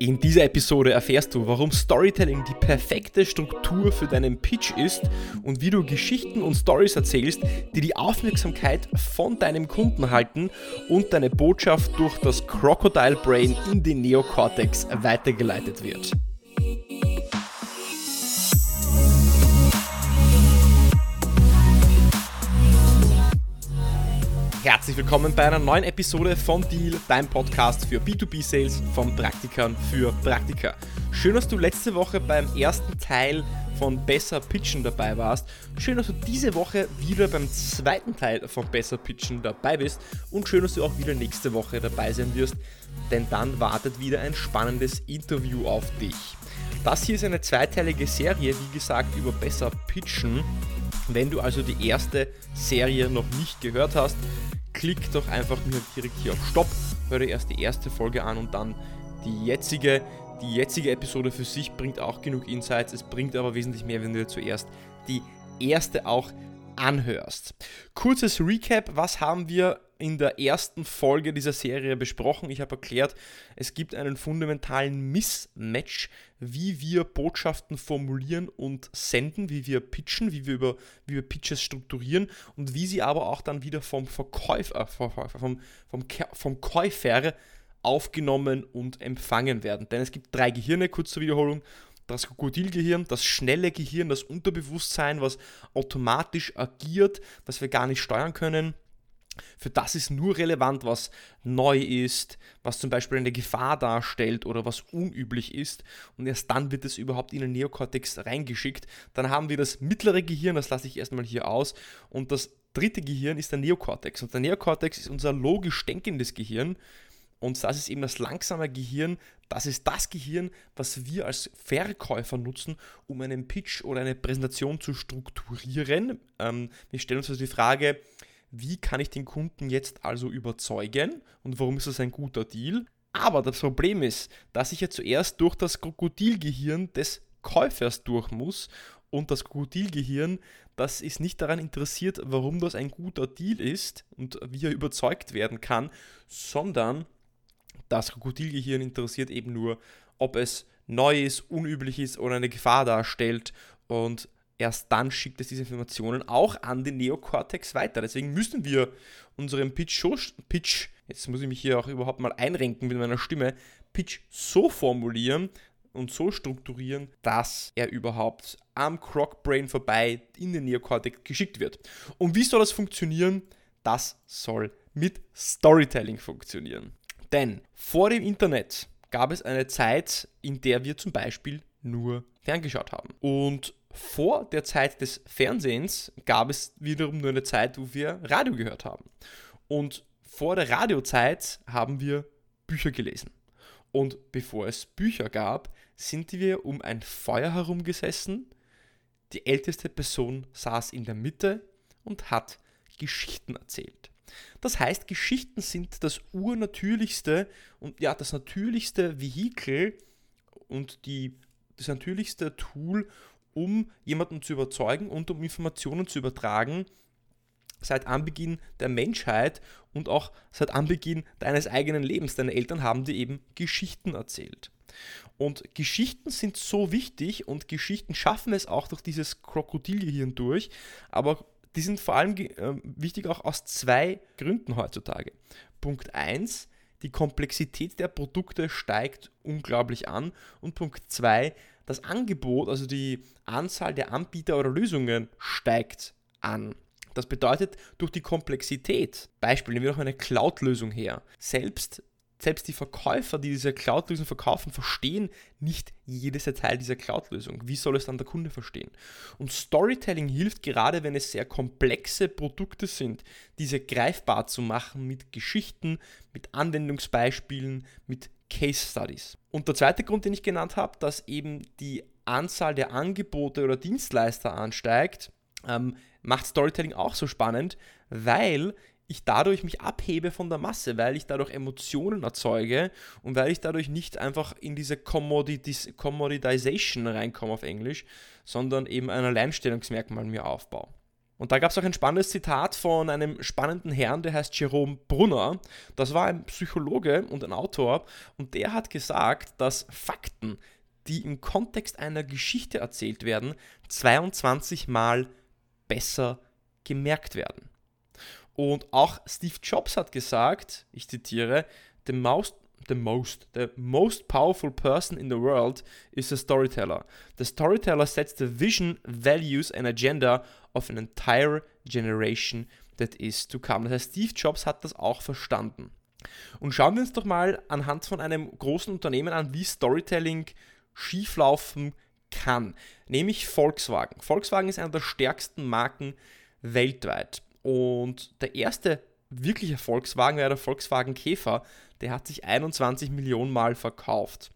In dieser Episode erfährst du, warum Storytelling die perfekte Struktur für deinen Pitch ist und wie du Geschichten und Stories erzählst, die die Aufmerksamkeit von deinem Kunden halten und deine Botschaft durch das Crocodile Brain in den Neocortex weitergeleitet wird. Herzlich willkommen bei einer neuen Episode von Deal, dein Podcast für B2B-Sales von Praktikern für Praktiker. Schön, dass du letzte Woche beim ersten Teil von Besser Pitchen dabei warst. Schön, dass du diese Woche wieder beim zweiten Teil von Besser Pitchen dabei bist. Und schön, dass du auch wieder nächste Woche dabei sein wirst, denn dann wartet wieder ein spannendes Interview auf dich. Das hier ist eine zweiteilige Serie, wie gesagt, über Besser Pitchen. Wenn du also die erste Serie noch nicht gehört hast, klick doch einfach nur direkt hier auf Stopp, hör dir erst die erste Folge an und dann die jetzige. Die jetzige Episode für sich bringt auch genug Insights, es bringt aber wesentlich mehr, wenn du dir zuerst die erste auch anhörst. Kurzes Recap, was haben wir in der ersten Folge dieser Serie besprochen? Ich habe erklärt, es gibt einen fundamentalen Mismatch, wie wir Botschaften formulieren und senden, wie wir pitchen, wie wir über wie wir Pitches strukturieren und wie sie aber auch dann wieder vom Verkäufer, vom, vom, vom, vom Käufer aufgenommen und empfangen werden. Denn es gibt drei Gehirne, kurz zur Wiederholung das Krokodilgehirn, das schnelle Gehirn, das Unterbewusstsein, was automatisch agiert, was wir gar nicht steuern können. Für das ist nur relevant, was neu ist, was zum Beispiel eine Gefahr darstellt oder was unüblich ist. Und erst dann wird es überhaupt in den Neokortex reingeschickt. Dann haben wir das mittlere Gehirn, das lasse ich erstmal hier aus. Und das dritte Gehirn ist der Neokortex. Und der Neokortex ist unser logisch denkendes Gehirn. Und das ist eben das langsame Gehirn. Das ist das Gehirn, was wir als Verkäufer nutzen, um einen Pitch oder eine Präsentation zu strukturieren. Ähm, wir stellen uns also die Frage, wie kann ich den Kunden jetzt also überzeugen und warum ist das ein guter Deal? Aber das Problem ist, dass ich ja zuerst durch das Krokodilgehirn des Käufers durch muss und das Krokodilgehirn, das ist nicht daran interessiert, warum das ein guter Deal ist und wie er überzeugt werden kann, sondern das Krokodilgehirn interessiert eben nur, ob es neu ist, unüblich ist oder eine Gefahr darstellt und erst dann schickt es diese Informationen auch an den Neokortex weiter. Deswegen müssen wir unseren Pitch, Pitch, jetzt muss ich mich hier auch überhaupt mal einrenken mit meiner Stimme, Pitch so formulieren und so strukturieren, dass er überhaupt am Crocbrain vorbei in den Neokortex geschickt wird. Und wie soll das funktionieren? Das soll mit Storytelling funktionieren. Denn vor dem Internet gab es eine Zeit, in der wir zum Beispiel nur ferngeschaut haben. Und vor der Zeit des Fernsehens gab es wiederum nur eine Zeit, wo wir Radio gehört haben. Und vor der Radiozeit haben wir Bücher gelesen. Und bevor es Bücher gab, sind wir um ein Feuer herumgesessen. Die älteste Person saß in der Mitte und hat Geschichten erzählt. Das heißt, Geschichten sind das urnatürlichste und ja, das natürlichste Vehikel und die, das natürlichste Tool, um jemanden zu überzeugen und um Informationen zu übertragen, seit Anbeginn der Menschheit und auch seit Anbeginn deines eigenen Lebens. Deine Eltern haben dir eben Geschichten erzählt. Und Geschichten sind so wichtig und Geschichten schaffen es auch durch dieses Krokodilgehirn durch, aber die sind vor allem äh, wichtig auch aus zwei Gründen heutzutage. Punkt 1, die Komplexität der Produkte steigt unglaublich an. Und Punkt 2, das Angebot, also die Anzahl der Anbieter oder Lösungen steigt an. Das bedeutet, durch die Komplexität, Beispiel, nehmen wir noch eine Cloud-Lösung her, selbst selbst die Verkäufer, die diese Cloud-Lösung verkaufen, verstehen nicht jedes Detail dieser Cloud-Lösung. Wie soll es dann der Kunde verstehen? Und Storytelling hilft gerade, wenn es sehr komplexe Produkte sind, diese greifbar zu machen mit Geschichten, mit Anwendungsbeispielen, mit Case Studies. Und der zweite Grund, den ich genannt habe, dass eben die Anzahl der Angebote oder Dienstleister ansteigt, ähm, macht Storytelling auch so spannend, weil ich dadurch mich abhebe von der Masse, weil ich dadurch Emotionen erzeuge und weil ich dadurch nicht einfach in diese Commoditization reinkomme auf Englisch, sondern eben ein Alleinstellungsmerkmal mir aufbaue. Und da gab es auch ein spannendes Zitat von einem spannenden Herrn, der heißt Jerome Brunner. Das war ein Psychologe und ein Autor und der hat gesagt, dass Fakten, die im Kontext einer Geschichte erzählt werden, 22 Mal besser gemerkt werden. Und auch Steve Jobs hat gesagt, ich zitiere, the most, the most, the most powerful person in the world is a storyteller. The storyteller sets the vision, values and agenda of an entire generation that is to come. Das heißt, Steve Jobs hat das auch verstanden. Und schauen wir uns doch mal anhand von einem großen Unternehmen an, wie Storytelling schieflaufen kann, nämlich Volkswagen. Volkswagen ist einer der stärksten Marken weltweit. Und der erste wirkliche Volkswagen war der Volkswagen Käfer. Der hat sich 21 Millionen Mal verkauft.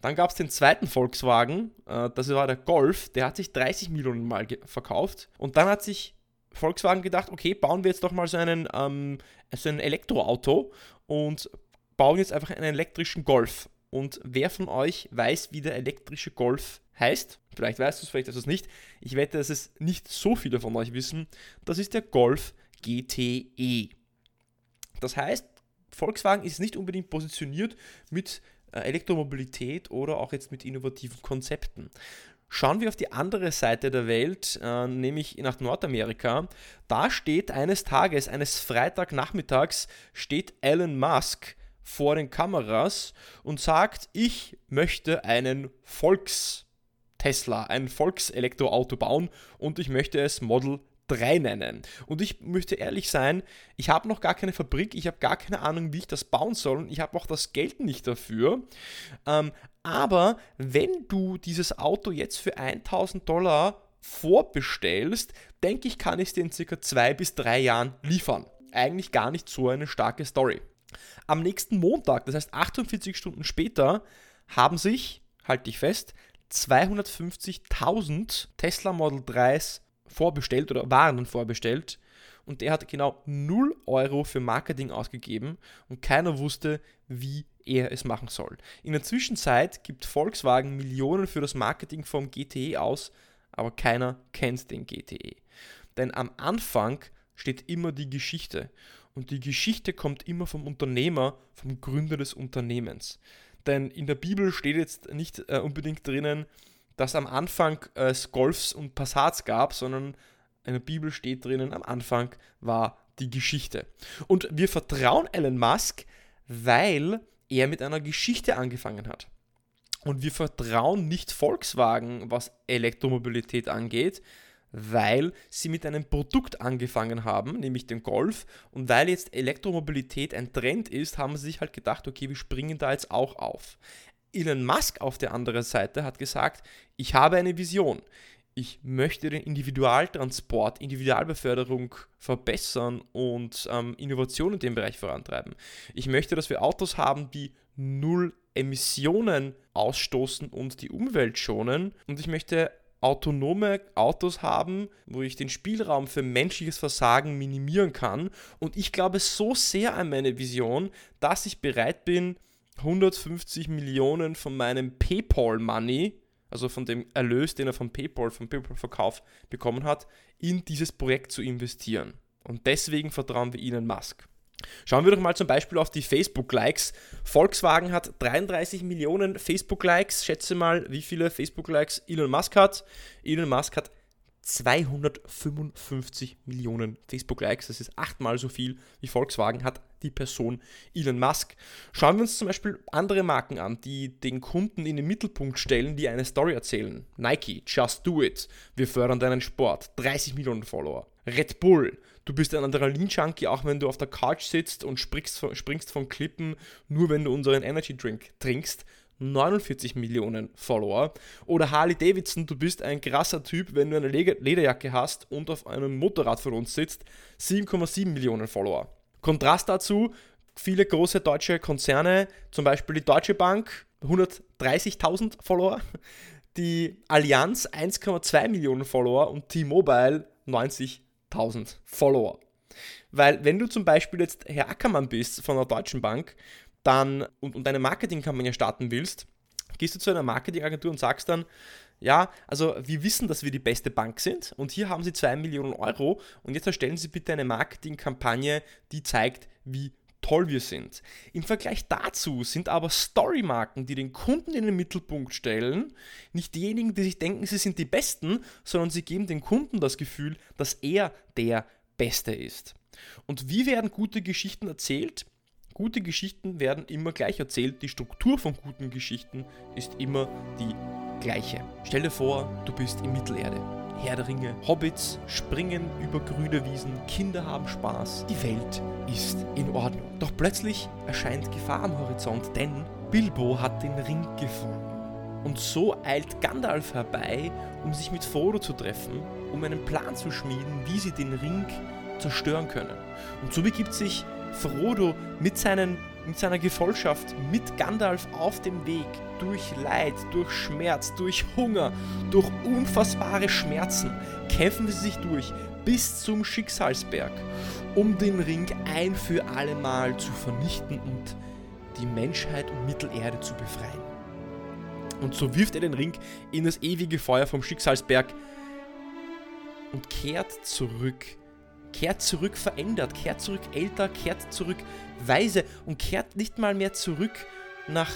Dann gab es den zweiten Volkswagen, äh, das war der Golf, der hat sich 30 Millionen Mal verkauft. Und dann hat sich Volkswagen gedacht, okay, bauen wir jetzt doch mal so einen, ähm, so ein Elektroauto und bauen jetzt einfach einen elektrischen Golf. Und wer von euch weiß, wie der elektrische Golf heißt? Vielleicht weißt du es, vielleicht weißt du es nicht. Ich wette, dass es nicht so viele von euch wissen. Das ist der Golf GTE. Das heißt, Volkswagen ist nicht unbedingt positioniert mit äh, Elektromobilität oder auch jetzt mit innovativen Konzepten. Schauen wir auf die andere Seite der Welt, äh, nämlich nach Nordamerika. Da steht eines Tages, eines Freitagnachmittags, steht Elon Musk vor den Kameras und sagt, ich möchte einen Volks-Tesla, ein Volkselektroauto bauen und ich möchte es Model 3 nennen. Und ich möchte ehrlich sein, ich habe noch gar keine Fabrik, ich habe gar keine Ahnung, wie ich das bauen soll ich habe auch das Geld nicht dafür. Ähm, aber wenn du dieses Auto jetzt für 1000 Dollar vorbestellst, denke ich, kann ich es dir in circa zwei bis drei Jahren liefern. Eigentlich gar nicht so eine starke Story. Am nächsten Montag, das heißt 48 Stunden später, haben sich, halte ich fest, 250.000 Tesla Model 3s vorbestellt oder waren vorbestellt und der hat genau 0 Euro für Marketing ausgegeben und keiner wusste, wie er es machen soll. In der Zwischenzeit gibt Volkswagen Millionen für das Marketing vom GTE aus, aber keiner kennt den GTE. Denn am Anfang steht immer die Geschichte und die Geschichte kommt immer vom Unternehmer, vom Gründer des Unternehmens. Denn in der Bibel steht jetzt nicht äh, unbedingt drinnen, dass am Anfang es Golfs und Passats gab, sondern in der Bibel steht drinnen, am Anfang war die Geschichte. Und wir vertrauen Elon Musk, weil er mit einer Geschichte angefangen hat. Und wir vertrauen nicht Volkswagen, was Elektromobilität angeht, weil sie mit einem Produkt angefangen haben, nämlich dem Golf. Und weil jetzt Elektromobilität ein Trend ist, haben sie sich halt gedacht, okay, wir springen da jetzt auch auf. Elon Musk auf der anderen Seite hat gesagt, ich habe eine Vision. Ich möchte den Individualtransport, Individualbeförderung verbessern und ähm, Innovation in dem Bereich vorantreiben. Ich möchte, dass wir Autos haben, die null Emissionen ausstoßen und die Umwelt schonen. Und ich möchte autonome Autos haben, wo ich den Spielraum für menschliches Versagen minimieren kann. Und ich glaube so sehr an meine Vision, dass ich bereit bin, 150 Millionen von meinem PayPal-Money, also von dem Erlös, den er von PayPal, vom PayPal-Verkauf bekommen hat, in dieses Projekt zu investieren. Und deswegen vertrauen wir Elon Musk. Schauen wir doch mal zum Beispiel auf die Facebook-Likes. Volkswagen hat 33 Millionen Facebook-Likes. Schätze mal, wie viele Facebook-Likes Elon Musk hat. Elon Musk hat 255 Millionen Facebook-Likes. Das ist achtmal so viel wie Volkswagen hat die Person Elon Musk. Schauen wir uns zum Beispiel andere Marken an, die den Kunden in den Mittelpunkt stellen, die eine Story erzählen. Nike, Just Do It. Wir fördern deinen Sport. 30 Millionen Follower. Red Bull. Du bist ein Adrenalin-Junkie, auch wenn du auf der Couch sitzt und springst, springst von Klippen, nur wenn du unseren Energy Drink trinkst. 49 Millionen Follower. Oder Harley Davidson, du bist ein krasser Typ, wenn du eine Lederjacke hast und auf einem Motorrad von uns sitzt. 7,7 Millionen Follower. Kontrast dazu, viele große deutsche Konzerne, zum Beispiel die Deutsche Bank, 130.000 Follower. Die Allianz 1,2 Millionen Follower und T-Mobile 90.000 Follower. Weil wenn du zum Beispiel jetzt Herr Ackermann bist von der Deutschen Bank, dann und, und eine Marketingkampagne starten willst, gehst du zu einer Marketingagentur und sagst dann, ja, also wir wissen, dass wir die beste Bank sind und hier haben sie 2 Millionen Euro und jetzt erstellen Sie bitte eine Marketingkampagne, die zeigt, wie toll wir sind. Im Vergleich dazu sind aber Storymarken, die den Kunden in den Mittelpunkt stellen, nicht diejenigen, die sich denken, sie sind die Besten, sondern sie geben dem Kunden das Gefühl, dass er der Beste ist. Und wie werden gute Geschichten erzählt? Gute Geschichten werden immer gleich erzählt. Die Struktur von guten Geschichten ist immer die gleiche. Stell dir vor, du bist in Mittelerde. Herr der Ringe, Hobbits springen über grüne Wiesen, Kinder haben Spaß, die Welt ist in Ordnung. Doch plötzlich erscheint Gefahr am Horizont, denn Bilbo hat den Ring gefunden. Und so eilt Gandalf herbei, um sich mit Frodo zu treffen, um einen Plan zu schmieden, wie sie den Ring zerstören können. Und so begibt sich Frodo mit, seinen, mit seiner Gefolgschaft, mit Gandalf auf dem Weg durch Leid, durch Schmerz, durch Hunger, durch unfassbare Schmerzen, kämpfen sie sich durch bis zum Schicksalsberg, um den Ring ein für alle Mal zu vernichten und die Menschheit und Mittelerde zu befreien. Und so wirft er den Ring in das ewige Feuer vom Schicksalsberg und kehrt zurück kehrt zurück verändert, kehrt zurück älter, kehrt zurück weise und kehrt nicht mal mehr zurück nach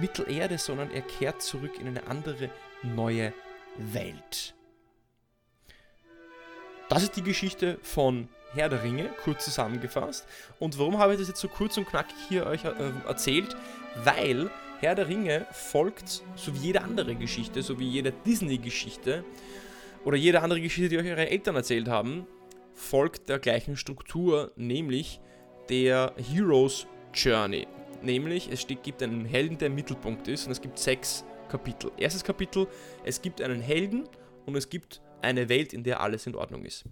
Mittelerde, sondern er kehrt zurück in eine andere, neue Welt. Das ist die Geschichte von Herr der Ringe, kurz zusammengefasst. Und warum habe ich das jetzt so kurz und knackig hier euch äh, erzählt? Weil Herr der Ringe folgt, so wie jede andere Geschichte, so wie jede Disney-Geschichte, oder jede andere Geschichte, die euch eure Eltern erzählt haben, folgt der gleichen Struktur, nämlich der Heroes Journey. Nämlich, es gibt einen Helden, der im Mittelpunkt ist und es gibt sechs Kapitel. Erstes Kapitel, es gibt einen Helden und es gibt eine Welt, in der alles in Ordnung ist.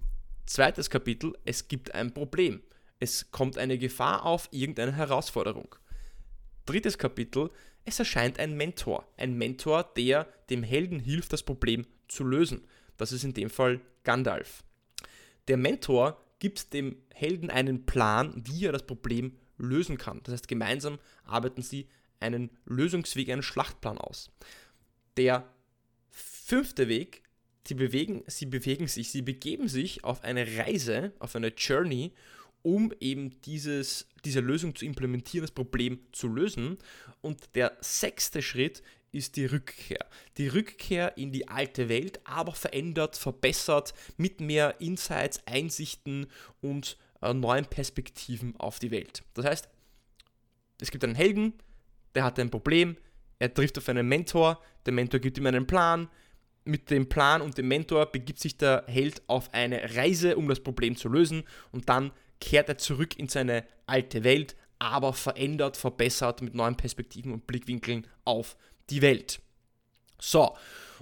Zweites Kapitel, es gibt ein Problem. Es kommt eine Gefahr auf, irgendeine Herausforderung. Drittes Kapitel, es erscheint ein Mentor. Ein Mentor, der dem Helden hilft, das Problem zu lösen. Das ist in dem Fall Gandalf. Der Mentor gibt dem Helden einen Plan, wie er das Problem lösen kann. Das heißt, gemeinsam arbeiten sie einen Lösungsweg, einen Schlachtplan aus. Der fünfte Weg, sie bewegen, sie bewegen sich, sie begeben sich auf eine Reise, auf eine Journey, um eben dieses, diese Lösung zu implementieren, das Problem zu lösen. Und der sechste Schritt ist die Rückkehr. Die Rückkehr in die alte Welt, aber verändert, verbessert, mit mehr Insights, Einsichten und äh, neuen Perspektiven auf die Welt. Das heißt, es gibt einen Helden, der hat ein Problem, er trifft auf einen Mentor, der Mentor gibt ihm einen Plan, mit dem Plan und dem Mentor begibt sich der Held auf eine Reise, um das Problem zu lösen und dann kehrt er zurück in seine alte Welt, aber verändert, verbessert mit neuen Perspektiven und Blickwinkeln auf die Welt. So,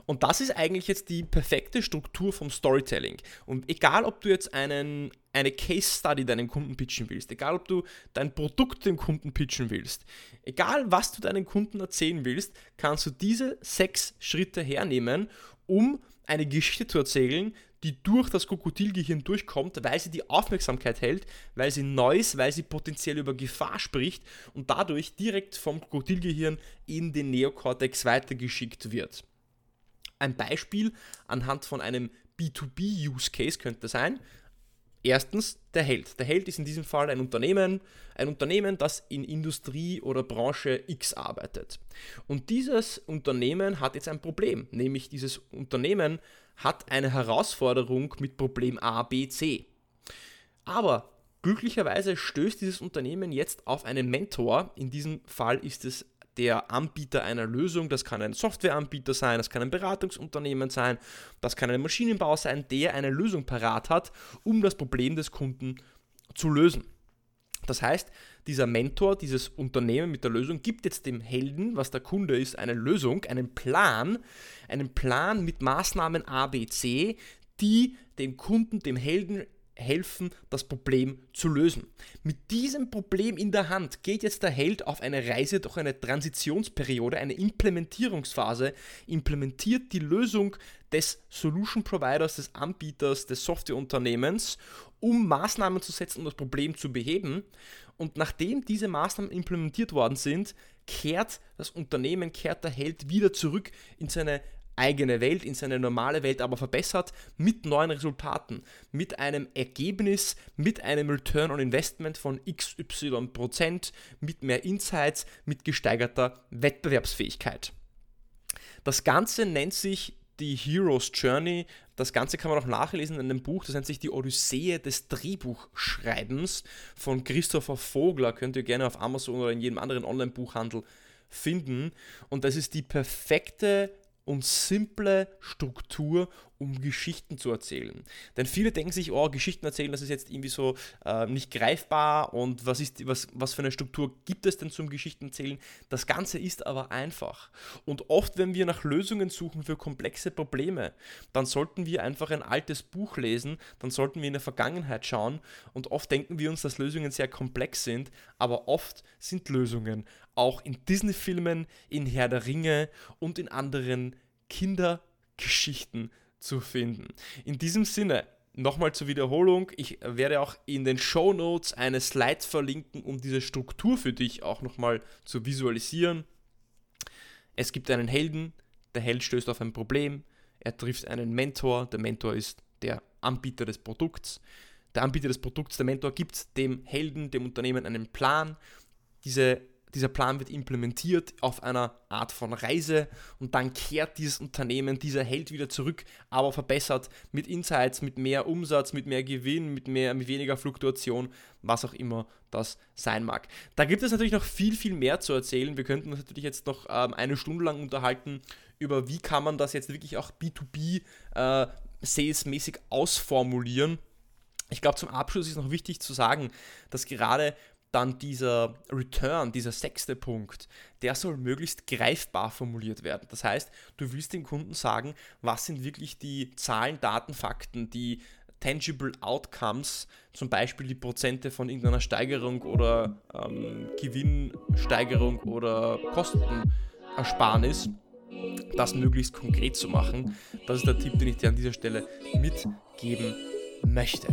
und das ist eigentlich jetzt die perfekte Struktur vom Storytelling. Und egal, ob du jetzt einen, eine Case Study deinem Kunden pitchen willst, egal, ob du dein Produkt dem Kunden pitchen willst, egal, was du deinen Kunden erzählen willst, kannst du diese sechs Schritte hernehmen, um eine Geschichte zu erzählen, die durch das Krokodilgehirn durchkommt, weil sie die Aufmerksamkeit hält, weil sie neu ist, weil sie potenziell über Gefahr spricht und dadurch direkt vom Krokodilgehirn in den Neokortex weitergeschickt wird. Ein Beispiel anhand von einem B2B-Use-Case könnte sein, Erstens der Held. Der Held ist in diesem Fall ein Unternehmen, ein Unternehmen, das in Industrie oder Branche X arbeitet. Und dieses Unternehmen hat jetzt ein Problem, nämlich dieses Unternehmen hat eine Herausforderung mit Problem A, B, C. Aber glücklicherweise stößt dieses Unternehmen jetzt auf einen Mentor. In diesem Fall ist es der Anbieter einer Lösung. Das kann ein Softwareanbieter sein, das kann ein Beratungsunternehmen sein, das kann ein Maschinenbau sein, der eine Lösung parat hat, um das Problem des Kunden zu lösen. Das heißt, dieser Mentor, dieses Unternehmen mit der Lösung gibt jetzt dem Helden, was der Kunde ist, eine Lösung, einen Plan, einen Plan mit Maßnahmen A, B, C, die dem Kunden, dem Helden helfen, das Problem zu lösen. Mit diesem Problem in der Hand geht jetzt der Held auf eine Reise durch eine Transitionsperiode, eine Implementierungsphase, implementiert die Lösung des Solution Providers, des Anbieters, des Softwareunternehmens, um Maßnahmen zu setzen, um das Problem zu beheben. Und nachdem diese Maßnahmen implementiert worden sind, kehrt das Unternehmen, kehrt der Held wieder zurück in seine eigene Welt, in seine normale Welt, aber verbessert mit neuen Resultaten, mit einem Ergebnis, mit einem Return on Investment von XY Prozent, mit mehr Insights, mit gesteigerter Wettbewerbsfähigkeit. Das Ganze nennt sich die Hero's Journey. Das Ganze kann man auch nachlesen in einem Buch, das nennt sich die Odyssee des Drehbuchschreibens von Christopher Vogler. Könnt ihr gerne auf Amazon oder in jedem anderen Online-Buchhandel finden. Und das ist die perfekte und simple Struktur, um Geschichten zu erzählen. Denn viele denken sich, oh, Geschichten erzählen, das ist jetzt irgendwie so äh, nicht greifbar und was, ist, was, was für eine Struktur gibt es denn zum Geschichten erzählen? Das Ganze ist aber einfach. Und oft, wenn wir nach Lösungen suchen für komplexe Probleme, dann sollten wir einfach ein altes Buch lesen, dann sollten wir in der Vergangenheit schauen und oft denken wir uns, dass Lösungen sehr komplex sind, aber oft sind Lösungen auch in Disney-Filmen, in Herr der Ringe und in anderen Kindergeschichten zu finden. In diesem Sinne, nochmal zur Wiederholung, ich werde auch in den Show Notes eine Slide verlinken, um diese Struktur für dich auch nochmal zu visualisieren. Es gibt einen Helden, der Held stößt auf ein Problem, er trifft einen Mentor, der Mentor ist der Anbieter des Produkts. Der Anbieter des Produkts, der Mentor, gibt dem Helden, dem Unternehmen einen Plan. Diese dieser Plan wird implementiert auf einer Art von Reise und dann kehrt dieses Unternehmen, dieser Held wieder zurück, aber verbessert mit Insights, mit mehr Umsatz, mit mehr Gewinn, mit, mehr, mit weniger Fluktuation, was auch immer das sein mag. Da gibt es natürlich noch viel, viel mehr zu erzählen. Wir könnten uns natürlich jetzt noch ähm, eine Stunde lang unterhalten über, wie kann man das jetzt wirklich auch B2B äh, salesmäßig ausformulieren. Ich glaube, zum Abschluss ist noch wichtig zu sagen, dass gerade dann dieser Return, dieser sechste Punkt, der soll möglichst greifbar formuliert werden. Das heißt, du willst dem Kunden sagen, was sind wirklich die Zahlen, Daten, Fakten, die tangible Outcomes, zum Beispiel die Prozente von irgendeiner Steigerung oder ähm, Gewinnsteigerung oder Kostenersparnis, das möglichst konkret zu machen. Das ist der Tipp, den ich dir an dieser Stelle mitgeben möchte.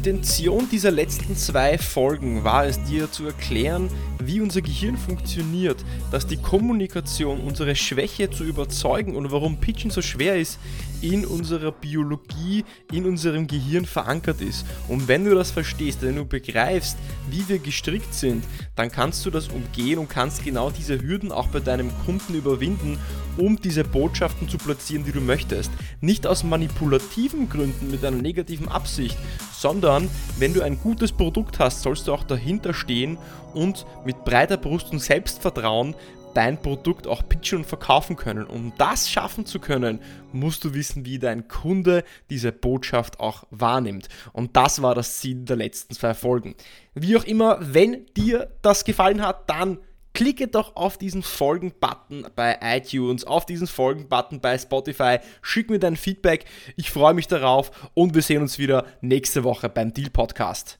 Intention dieser letzten zwei Folgen war es, dir zu erklären, wie unser Gehirn funktioniert, dass die Kommunikation unsere Schwäche zu überzeugen und warum Pitchen so schwer ist, in unserer Biologie, in unserem Gehirn verankert ist. Und wenn du das verstehst, wenn du begreifst, wie wir gestrickt sind, dann kannst du das umgehen und kannst genau diese Hürden auch bei deinem Kunden überwinden, um diese Botschaften zu platzieren, die du möchtest. Nicht aus manipulativen Gründen mit einer negativen Absicht, sondern wenn du ein gutes Produkt hast, sollst du auch dahinter stehen und mit breiter Brust und Selbstvertrauen dein Produkt auch pitchen und verkaufen können. Um das schaffen zu können, musst du wissen, wie dein Kunde diese Botschaft auch wahrnimmt. Und das war das Ziel der letzten zwei Folgen. Wie auch immer, wenn dir das gefallen hat, dann klicke doch auf diesen Folgen-Button bei iTunes, auf diesen Folgen-Button bei Spotify, schick mir dein Feedback, ich freue mich darauf und wir sehen uns wieder nächste Woche beim Deal Podcast.